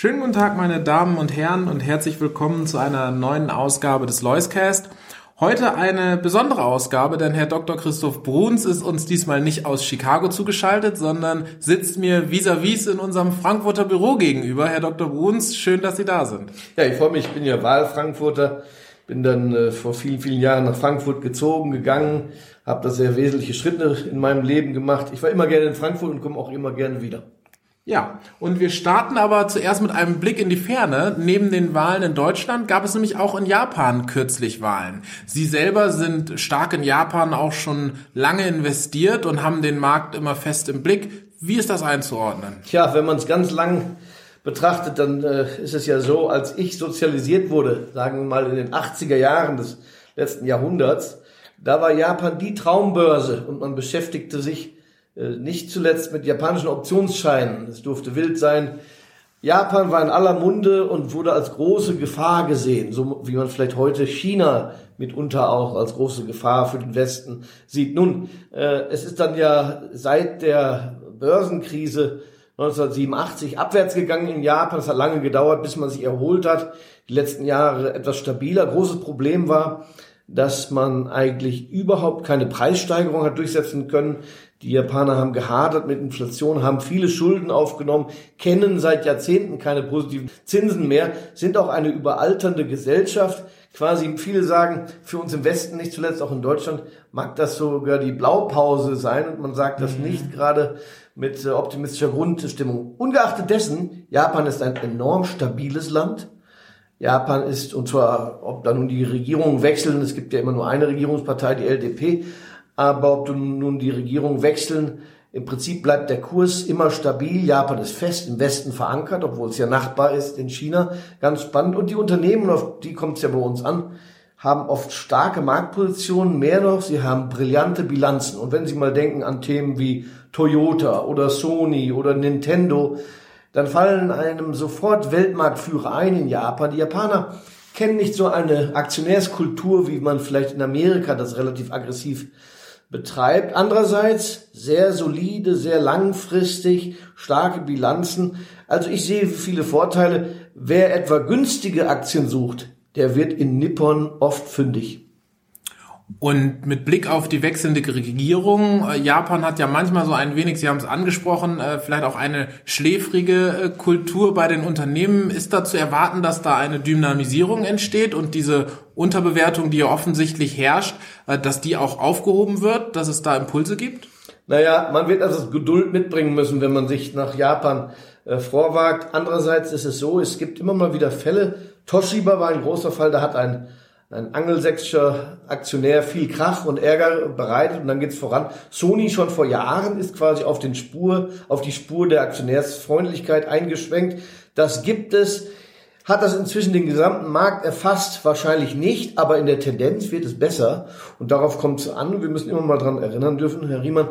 Schönen guten Tag, meine Damen und Herren, und herzlich willkommen zu einer neuen Ausgabe des Loiscast. Heute eine besondere Ausgabe, denn Herr Dr. Christoph Bruns ist uns diesmal nicht aus Chicago zugeschaltet, sondern sitzt mir vis-à-vis -vis in unserem Frankfurter Büro gegenüber. Herr Dr. Bruns, schön, dass Sie da sind. Ja, ich freue mich, ich bin ja Wahlfrankfurter, bin dann äh, vor vielen, vielen Jahren nach Frankfurt gezogen, gegangen, habe da sehr wesentliche Schritte in meinem Leben gemacht. Ich war immer gerne in Frankfurt und komme auch immer gerne wieder. Ja, und wir starten aber zuerst mit einem Blick in die Ferne. Neben den Wahlen in Deutschland gab es nämlich auch in Japan kürzlich Wahlen. Sie selber sind stark in Japan auch schon lange investiert und haben den Markt immer fest im Blick. Wie ist das einzuordnen? Tja, wenn man es ganz lang betrachtet, dann äh, ist es ja so, als ich sozialisiert wurde, sagen wir mal in den 80er Jahren des letzten Jahrhunderts, da war Japan die Traumbörse und man beschäftigte sich nicht zuletzt mit japanischen Optionsscheinen. Es durfte wild sein. Japan war in aller Munde und wurde als große Gefahr gesehen, so wie man vielleicht heute China mitunter auch als große Gefahr für den Westen sieht. Nun, äh, es ist dann ja seit der Börsenkrise 1987 abwärts gegangen in Japan. Es hat lange gedauert, bis man sich erholt hat. Die letzten Jahre etwas stabiler. Großes Problem war, dass man eigentlich überhaupt keine Preissteigerung hat durchsetzen können. Die Japaner haben gehadert mit Inflation, haben viele Schulden aufgenommen, kennen seit Jahrzehnten keine positiven Zinsen mehr, sind auch eine überalternde Gesellschaft. Quasi viele sagen, für uns im Westen, nicht zuletzt auch in Deutschland, mag das sogar die Blaupause sein und man sagt das mhm. nicht gerade mit äh, optimistischer Grundstimmung. Ungeachtet dessen, Japan ist ein enorm stabiles Land. Japan ist, und zwar, ob da nun die Regierungen wechseln, es gibt ja immer nur eine Regierungspartei, die LDP, aber ob nun die Regierung wechseln, im Prinzip bleibt der Kurs immer stabil. Japan ist fest im Westen verankert, obwohl es ja Nachbar ist in China. Ganz spannend. Und die Unternehmen, auf die kommt es ja bei uns an, haben oft starke Marktpositionen. Mehr noch, sie haben brillante Bilanzen. Und wenn Sie mal denken an Themen wie Toyota oder Sony oder Nintendo, dann fallen einem sofort Weltmarktführer ein in Japan. Die Japaner kennen nicht so eine Aktionärskultur, wie man vielleicht in Amerika das relativ aggressiv betreibt. Andererseits sehr solide, sehr langfristig, starke Bilanzen. Also ich sehe viele Vorteile. Wer etwa günstige Aktien sucht, der wird in Nippon oft fündig. Und mit Blick auf die wechselnde Regierung, äh, Japan hat ja manchmal so ein wenig, Sie haben es angesprochen, äh, vielleicht auch eine schläfrige äh, Kultur bei den Unternehmen. Ist da zu erwarten, dass da eine Dynamisierung entsteht und diese Unterbewertung, die ja offensichtlich herrscht, dass die auch aufgehoben wird, dass es da Impulse gibt? Naja, man wird also Geduld mitbringen müssen, wenn man sich nach Japan vorwagt. Andererseits ist es so, es gibt immer mal wieder Fälle. Toshiba war ein großer Fall, da hat ein ein angelsächsischer Aktionär viel Krach und Ärger bereitet und dann geht's voran. Sony schon vor Jahren ist quasi auf den Spur, auf die Spur der Aktionärsfreundlichkeit eingeschwenkt. Das gibt es. Hat das inzwischen den gesamten Markt erfasst? Wahrscheinlich nicht, aber in der Tendenz wird es besser. Und darauf kommt es an. Wir müssen immer mal dran erinnern dürfen, Herr Riemann,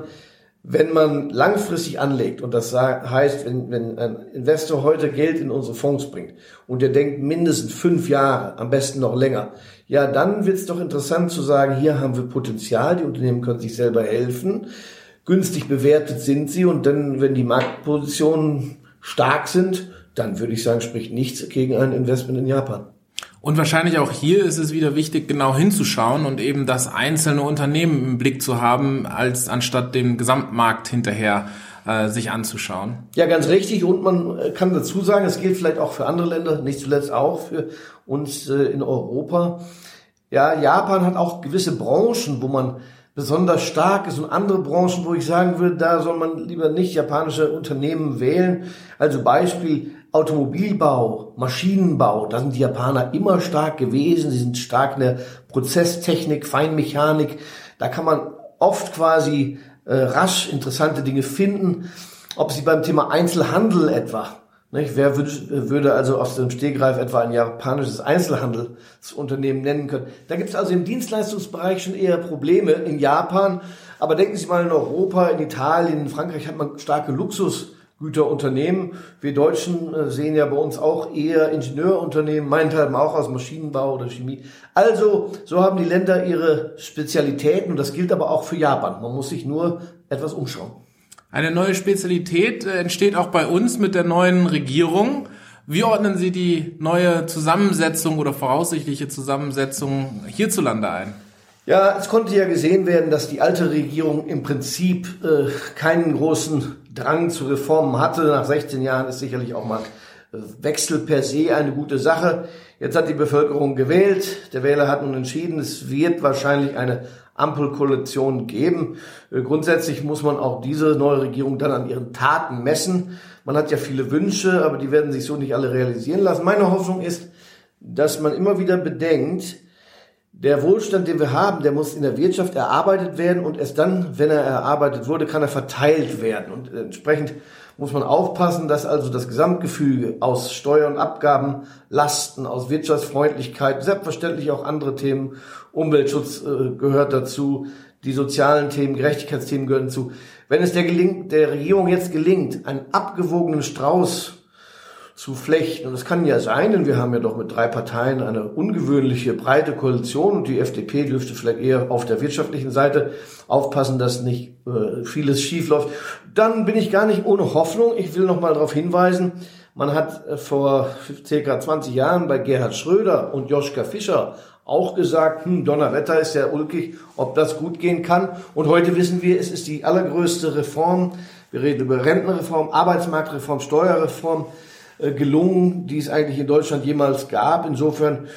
wenn man langfristig anlegt, und das heißt, wenn, wenn ein Investor heute Geld in unsere Fonds bringt und der denkt mindestens fünf Jahre, am besten noch länger, ja, dann wird es doch interessant zu sagen, hier haben wir Potenzial, die Unternehmen können sich selber helfen, günstig bewertet sind sie und dann, wenn die Marktpositionen stark sind, dann würde ich sagen, spricht nichts gegen ein Investment in Japan. Und wahrscheinlich auch hier ist es wieder wichtig, genau hinzuschauen und eben das einzelne Unternehmen im Blick zu haben, als anstatt den Gesamtmarkt hinterher äh, sich anzuschauen. Ja, ganz richtig. Und man äh, kann dazu sagen, es gilt vielleicht auch für andere Länder, nicht zuletzt auch für uns äh, in Europa. Ja, Japan hat auch gewisse Branchen, wo man besonders stark ist und andere Branchen, wo ich sagen würde, da soll man lieber nicht japanische Unternehmen wählen. Also Beispiel Automobilbau, Maschinenbau, da sind die Japaner immer stark gewesen. Sie sind stark in der Prozesstechnik, Feinmechanik. Da kann man oft quasi äh, rasch interessante Dinge finden. ob Sie beim Thema Einzelhandel etwa nicht? Wer würde, würde also aus dem Stehgreif etwa ein japanisches Einzelhandelsunternehmen nennen können? Da gibt es also im Dienstleistungsbereich schon eher Probleme in Japan. Aber denken Sie mal in Europa, in Italien, in Frankreich hat man starke Luxusgüterunternehmen. Wir Deutschen äh, sehen ja bei uns auch eher Ingenieurunternehmen, meinethalben auch aus Maschinenbau oder Chemie. Also, so haben die Länder ihre Spezialitäten und das gilt aber auch für Japan. Man muss sich nur etwas umschauen. Eine neue Spezialität äh, entsteht auch bei uns mit der neuen Regierung. Wie ordnen Sie die neue Zusammensetzung oder voraussichtliche Zusammensetzung hierzulande ein? Ja, es konnte ja gesehen werden, dass die alte Regierung im Prinzip äh, keinen großen Drang zu Reformen hatte. Nach 16 Jahren ist sicherlich auch mal äh, Wechsel per se eine gute Sache. Jetzt hat die Bevölkerung gewählt. Der Wähler hat nun entschieden, es wird wahrscheinlich eine Ampelkoalition geben. Äh, grundsätzlich muss man auch diese neue Regierung dann an ihren Taten messen. Man hat ja viele Wünsche, aber die werden sich so nicht alle realisieren lassen. Meine Hoffnung ist, dass man immer wieder bedenkt, der Wohlstand, den wir haben, der muss in der Wirtschaft erarbeitet werden und erst dann, wenn er erarbeitet wurde, kann er verteilt werden. Und entsprechend muss man aufpassen, dass also das Gesamtgefüge aus Steuern, Abgaben, Lasten, aus Wirtschaftsfreundlichkeit, selbstverständlich auch andere Themen, Umweltschutz äh, gehört dazu, die sozialen Themen, Gerechtigkeitsthemen gehören dazu. Wenn es der, gelingt, der Regierung jetzt gelingt, einen abgewogenen Strauß zu flechten. Und das kann ja sein, denn wir haben ja doch mit drei Parteien eine ungewöhnliche breite Koalition und die FDP dürfte vielleicht eher auf der wirtschaftlichen Seite aufpassen, dass nicht äh, vieles schief läuft. Dann bin ich gar nicht ohne Hoffnung. Ich will noch mal darauf hinweisen, man hat äh, vor circa 20 Jahren bei Gerhard Schröder und Joschka Fischer auch gesagt, hm, Donnerwetter ist ja ulkig, ob das gut gehen kann. Und heute wissen wir, es ist die allergrößte Reform. Wir reden über Rentenreform, Arbeitsmarktreform, Steuerreform gelungen, die es eigentlich in Deutschland jemals gab. Insofern,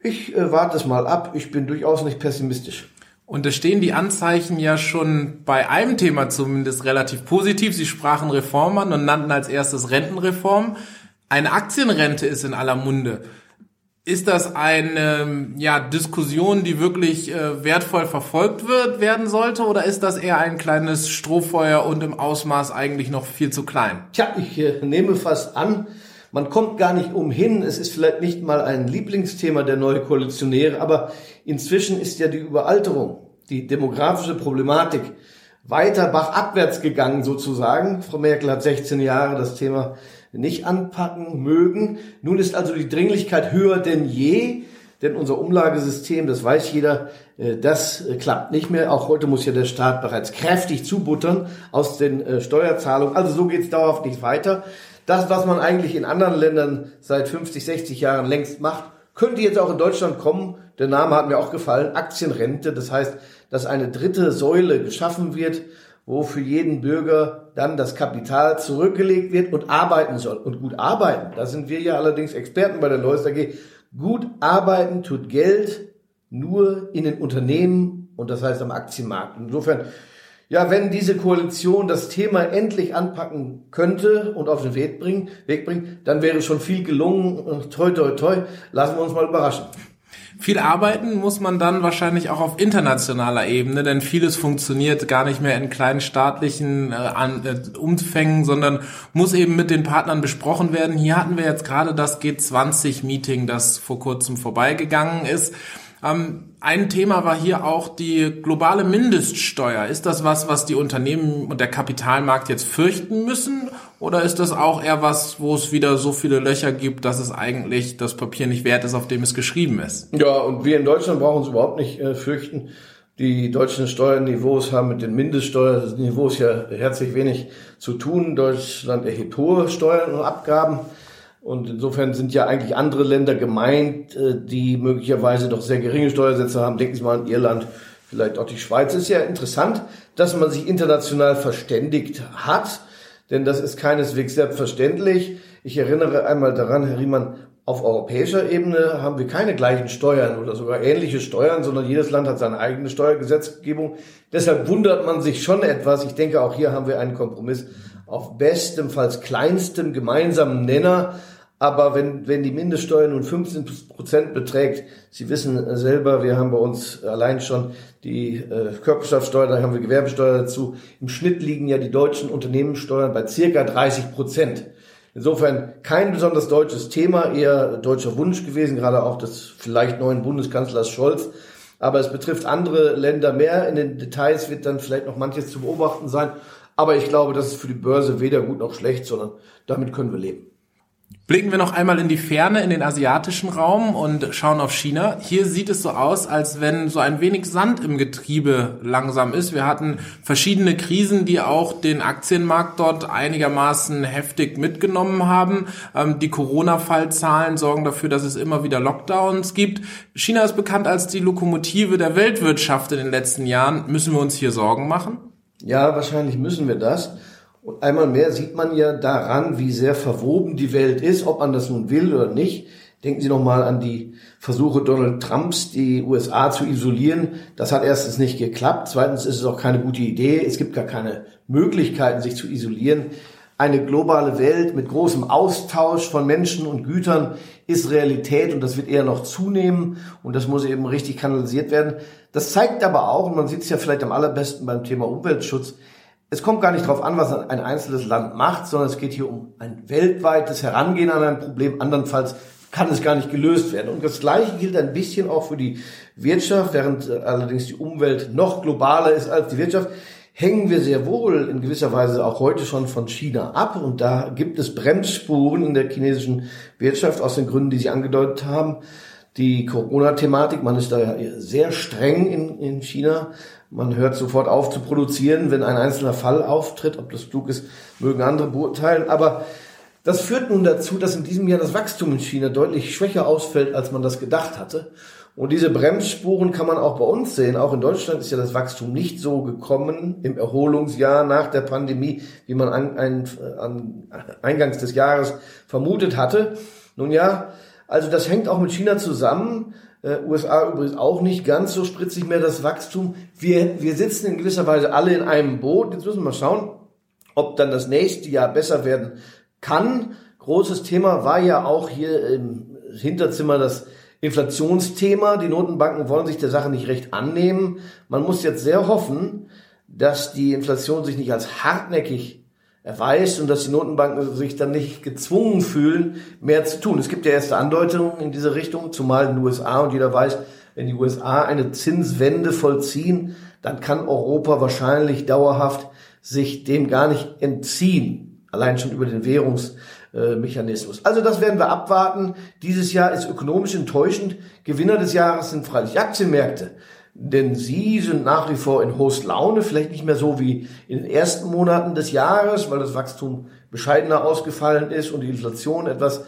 ich äh, warte es mal ab. Ich bin durchaus nicht pessimistisch. Und da stehen die Anzeichen ja schon bei einem Thema zumindest relativ positiv. Sie sprachen Reform an und nannten als erstes Rentenreform. Eine Aktienrente ist in aller Munde. Ist das eine ja, Diskussion, die wirklich äh, wertvoll verfolgt wird, werden sollte, oder ist das eher ein kleines Strohfeuer und im Ausmaß eigentlich noch viel zu klein? Tja, ich äh, nehme fast an, man kommt gar nicht umhin. Es ist vielleicht nicht mal ein Lieblingsthema der neuen Koalitionäre, aber inzwischen ist ja die Überalterung, die demografische Problematik weiter bachabwärts gegangen sozusagen. Frau Merkel hat 16 Jahre das Thema nicht anpacken mögen. Nun ist also die Dringlichkeit höher denn je, denn unser Umlagesystem, das weiß jeder, äh, das äh, klappt nicht mehr. Auch heute muss ja der Staat bereits kräftig zubuttern aus den äh, Steuerzahlungen. Also so geht es dauerhaft nicht weiter. Das, was man eigentlich in anderen Ländern seit 50, 60 Jahren längst macht, könnte jetzt auch in Deutschland kommen. Der Name hat mir auch gefallen, Aktienrente. Das heißt, dass eine dritte Säule geschaffen wird, wo für jeden Bürger dann das Kapital zurückgelegt wird und arbeiten soll. Und gut arbeiten, da sind wir ja allerdings Experten bei der Lois AG. Gut arbeiten tut Geld nur in den Unternehmen und das heißt am Aktienmarkt. Insofern ja, wenn diese Koalition das Thema endlich anpacken könnte und auf den Weg bringen, Weg bringen, dann wäre schon viel gelungen. Toi, toi, toi. Lassen wir uns mal überraschen. Viel arbeiten muss man dann wahrscheinlich auch auf internationaler Ebene, denn vieles funktioniert gar nicht mehr in kleinen staatlichen äh, äh Umfängen, sondern muss eben mit den Partnern besprochen werden. Hier hatten wir jetzt gerade das G20-Meeting, das vor kurzem vorbeigegangen ist. Ähm, ein Thema war hier auch die globale Mindeststeuer. Ist das was, was die Unternehmen und der Kapitalmarkt jetzt fürchten müssen? Oder ist das auch eher was, wo es wieder so viele Löcher gibt, dass es eigentlich das Papier nicht wert ist, auf dem es geschrieben ist? Ja, und wir in Deutschland brauchen uns überhaupt nicht äh, fürchten. Die deutschen Steuerniveaus haben mit den Mindeststeuerniveaus ja herzlich wenig zu tun. Deutschland erhebt hohe Steuern und Abgaben. Und insofern sind ja eigentlich andere Länder gemeint, äh, die möglicherweise doch sehr geringe Steuersätze haben. Denken Sie mal an Irland, vielleicht auch die Schweiz. Es ist ja interessant, dass man sich international verständigt hat, denn das ist keineswegs selbstverständlich. Ich erinnere einmal daran, Herr Riemann, auf europäischer Ebene haben wir keine gleichen Steuern oder sogar ähnliche Steuern, sondern jedes Land hat seine eigene Steuergesetzgebung. Deshalb wundert man sich schon etwas. Ich denke, auch hier haben wir einen Kompromiss auf bestem, falls kleinstem gemeinsamen Nenner Aber wenn, wenn die Mindeststeuer nun 15 Prozent beträgt, Sie wissen selber, wir haben bei uns allein schon die äh, Körperschaftssteuer, da haben wir Gewerbesteuer dazu. Im Schnitt liegen ja die deutschen Unternehmenssteuern bei circa 30 Prozent. Insofern kein besonders deutsches Thema, eher deutscher Wunsch gewesen, gerade auch des vielleicht neuen Bundeskanzlers Scholz. Aber es betrifft andere Länder mehr. In den Details wird dann vielleicht noch manches zu beobachten sein. Aber ich glaube, das ist für die Börse weder gut noch schlecht, sondern damit können wir leben. Blicken wir noch einmal in die Ferne, in den asiatischen Raum und schauen auf China. Hier sieht es so aus, als wenn so ein wenig Sand im Getriebe langsam ist. Wir hatten verschiedene Krisen, die auch den Aktienmarkt dort einigermaßen heftig mitgenommen haben. Ähm, die Corona-Fallzahlen sorgen dafür, dass es immer wieder Lockdowns gibt. China ist bekannt als die Lokomotive der Weltwirtschaft in den letzten Jahren. Müssen wir uns hier Sorgen machen? Ja, wahrscheinlich müssen wir das. Und einmal mehr sieht man ja daran, wie sehr verwoben die Welt ist, ob man das nun will oder nicht. Denken Sie nochmal an die Versuche Donald Trumps, die USA zu isolieren. Das hat erstens nicht geklappt. Zweitens ist es auch keine gute Idee. Es gibt gar keine Möglichkeiten, sich zu isolieren. Eine globale Welt mit großem Austausch von Menschen und Gütern ist Realität und das wird eher noch zunehmen und das muss eben richtig kanalisiert werden. Das zeigt aber auch, und man sieht es ja vielleicht am allerbesten beim Thema Umweltschutz, es kommt gar nicht darauf an, was ein einzelnes Land macht, sondern es geht hier um ein weltweites Herangehen an ein Problem. Andernfalls kann es gar nicht gelöst werden. Und das Gleiche gilt ein bisschen auch für die Wirtschaft, während äh, allerdings die Umwelt noch globaler ist als die Wirtschaft hängen wir sehr wohl in gewisser Weise auch heute schon von China ab. Und da gibt es Bremsspuren in der chinesischen Wirtschaft aus den Gründen, die Sie angedeutet haben. Die Corona-Thematik, man ist da sehr streng in, in China. Man hört sofort auf zu produzieren, wenn ein einzelner Fall auftritt. Ob das klug ist, mögen andere beurteilen. Aber das führt nun dazu, dass in diesem Jahr das Wachstum in China deutlich schwächer ausfällt, als man das gedacht hatte. Und diese Bremsspuren kann man auch bei uns sehen. Auch in Deutschland ist ja das Wachstum nicht so gekommen im Erholungsjahr nach der Pandemie, wie man an, an, an eingangs des Jahres vermutet hatte. Nun ja, also das hängt auch mit China zusammen. Äh, USA übrigens auch nicht ganz so spritzig mehr das Wachstum. Wir, wir sitzen in gewisser Weise alle in einem Boot. Jetzt müssen wir mal schauen, ob dann das nächste Jahr besser werden kann. Großes Thema war ja auch hier im Hinterzimmer das Inflationsthema. Die Notenbanken wollen sich der Sache nicht recht annehmen. Man muss jetzt sehr hoffen, dass die Inflation sich nicht als hartnäckig erweist und dass die Notenbanken sich dann nicht gezwungen fühlen, mehr zu tun. Es gibt ja erste Andeutungen in diese Richtung, zumal in den USA und jeder weiß, wenn die USA eine Zinswende vollziehen, dann kann Europa wahrscheinlich dauerhaft sich dem gar nicht entziehen. Allein schon über den Währungsmechanismus. Also das werden wir abwarten. Dieses Jahr ist ökonomisch enttäuschend. Gewinner des Jahres sind freilich Aktienmärkte denn sie sind nach wie vor in Host Laune, vielleicht nicht mehr so wie in den ersten Monaten des Jahres, weil das Wachstum bescheidener ausgefallen ist und die Inflation etwas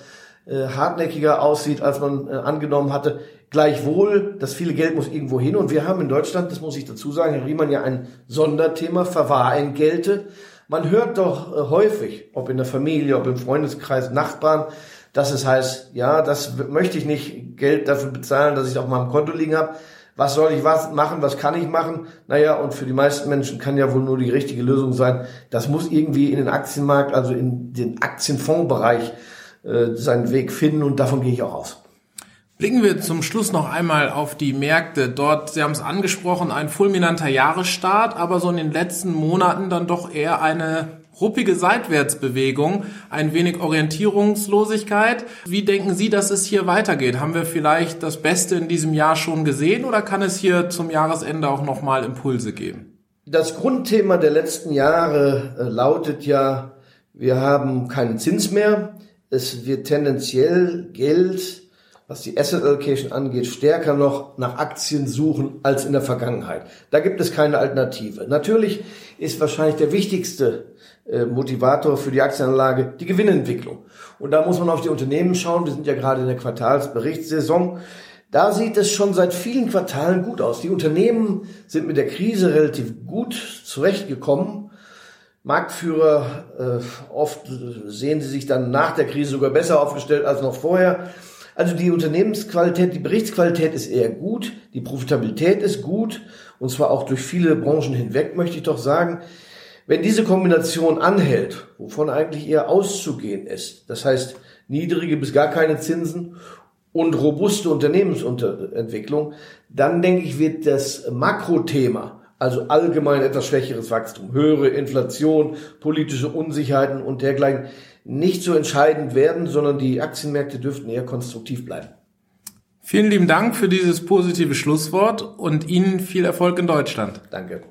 äh, hartnäckiger aussieht, als man äh, angenommen hatte. Gleichwohl, das viele Geld muss irgendwo hin und wir haben in Deutschland, das muss ich dazu sagen, Herr Riemann, ja ein Sonderthema, Verwahrentgelte. Man hört doch äh, häufig, ob in der Familie, ob im Freundeskreis, Nachbarn, dass es heißt, ja, das möchte ich nicht Geld dafür bezahlen, dass ich es auf meinem Konto liegen habe was soll ich was machen, was kann ich machen? Naja, und für die meisten Menschen kann ja wohl nur die richtige Lösung sein. Das muss irgendwie in den Aktienmarkt, also in den Aktienfondsbereich äh, seinen Weg finden und davon gehe ich auch aus. Blicken wir zum Schluss noch einmal auf die Märkte. Dort, Sie haben es angesprochen, ein fulminanter Jahresstart, aber so in den letzten Monaten dann doch eher eine ruppige Seitwärtsbewegung, ein wenig Orientierungslosigkeit. Wie denken Sie, dass es hier weitergeht? Haben wir vielleicht das Beste in diesem Jahr schon gesehen oder kann es hier zum Jahresende auch nochmal Impulse geben? Das Grundthema der letzten Jahre äh, lautet ja, wir haben keinen Zins mehr. Es wird tendenziell Geld, was die Asset Allocation angeht, stärker noch nach Aktien suchen als in der Vergangenheit. Da gibt es keine Alternative. Natürlich ist wahrscheinlich der wichtigste Motivator für die Aktienanlage die Gewinnentwicklung. Und da muss man auf die Unternehmen schauen. Wir sind ja gerade in der Quartalsberichtssaison. Da sieht es schon seit vielen Quartalen gut aus. Die Unternehmen sind mit der Krise relativ gut zurechtgekommen. Marktführer, äh, oft sehen sie sich dann nach der Krise sogar besser aufgestellt als noch vorher. Also die Unternehmensqualität, die Berichtsqualität ist eher gut, die Profitabilität ist gut und zwar auch durch viele Branchen hinweg, möchte ich doch sagen. Wenn diese Kombination anhält, wovon eigentlich eher auszugehen ist, das heißt niedrige bis gar keine Zinsen und robuste Unternehmensentwicklung, dann denke ich, wird das Makrothema, also allgemein etwas schwächeres Wachstum, höhere Inflation, politische Unsicherheiten und dergleichen, nicht so entscheidend werden, sondern die Aktienmärkte dürften eher konstruktiv bleiben. Vielen lieben Dank für dieses positive Schlusswort und Ihnen viel Erfolg in Deutschland. Danke.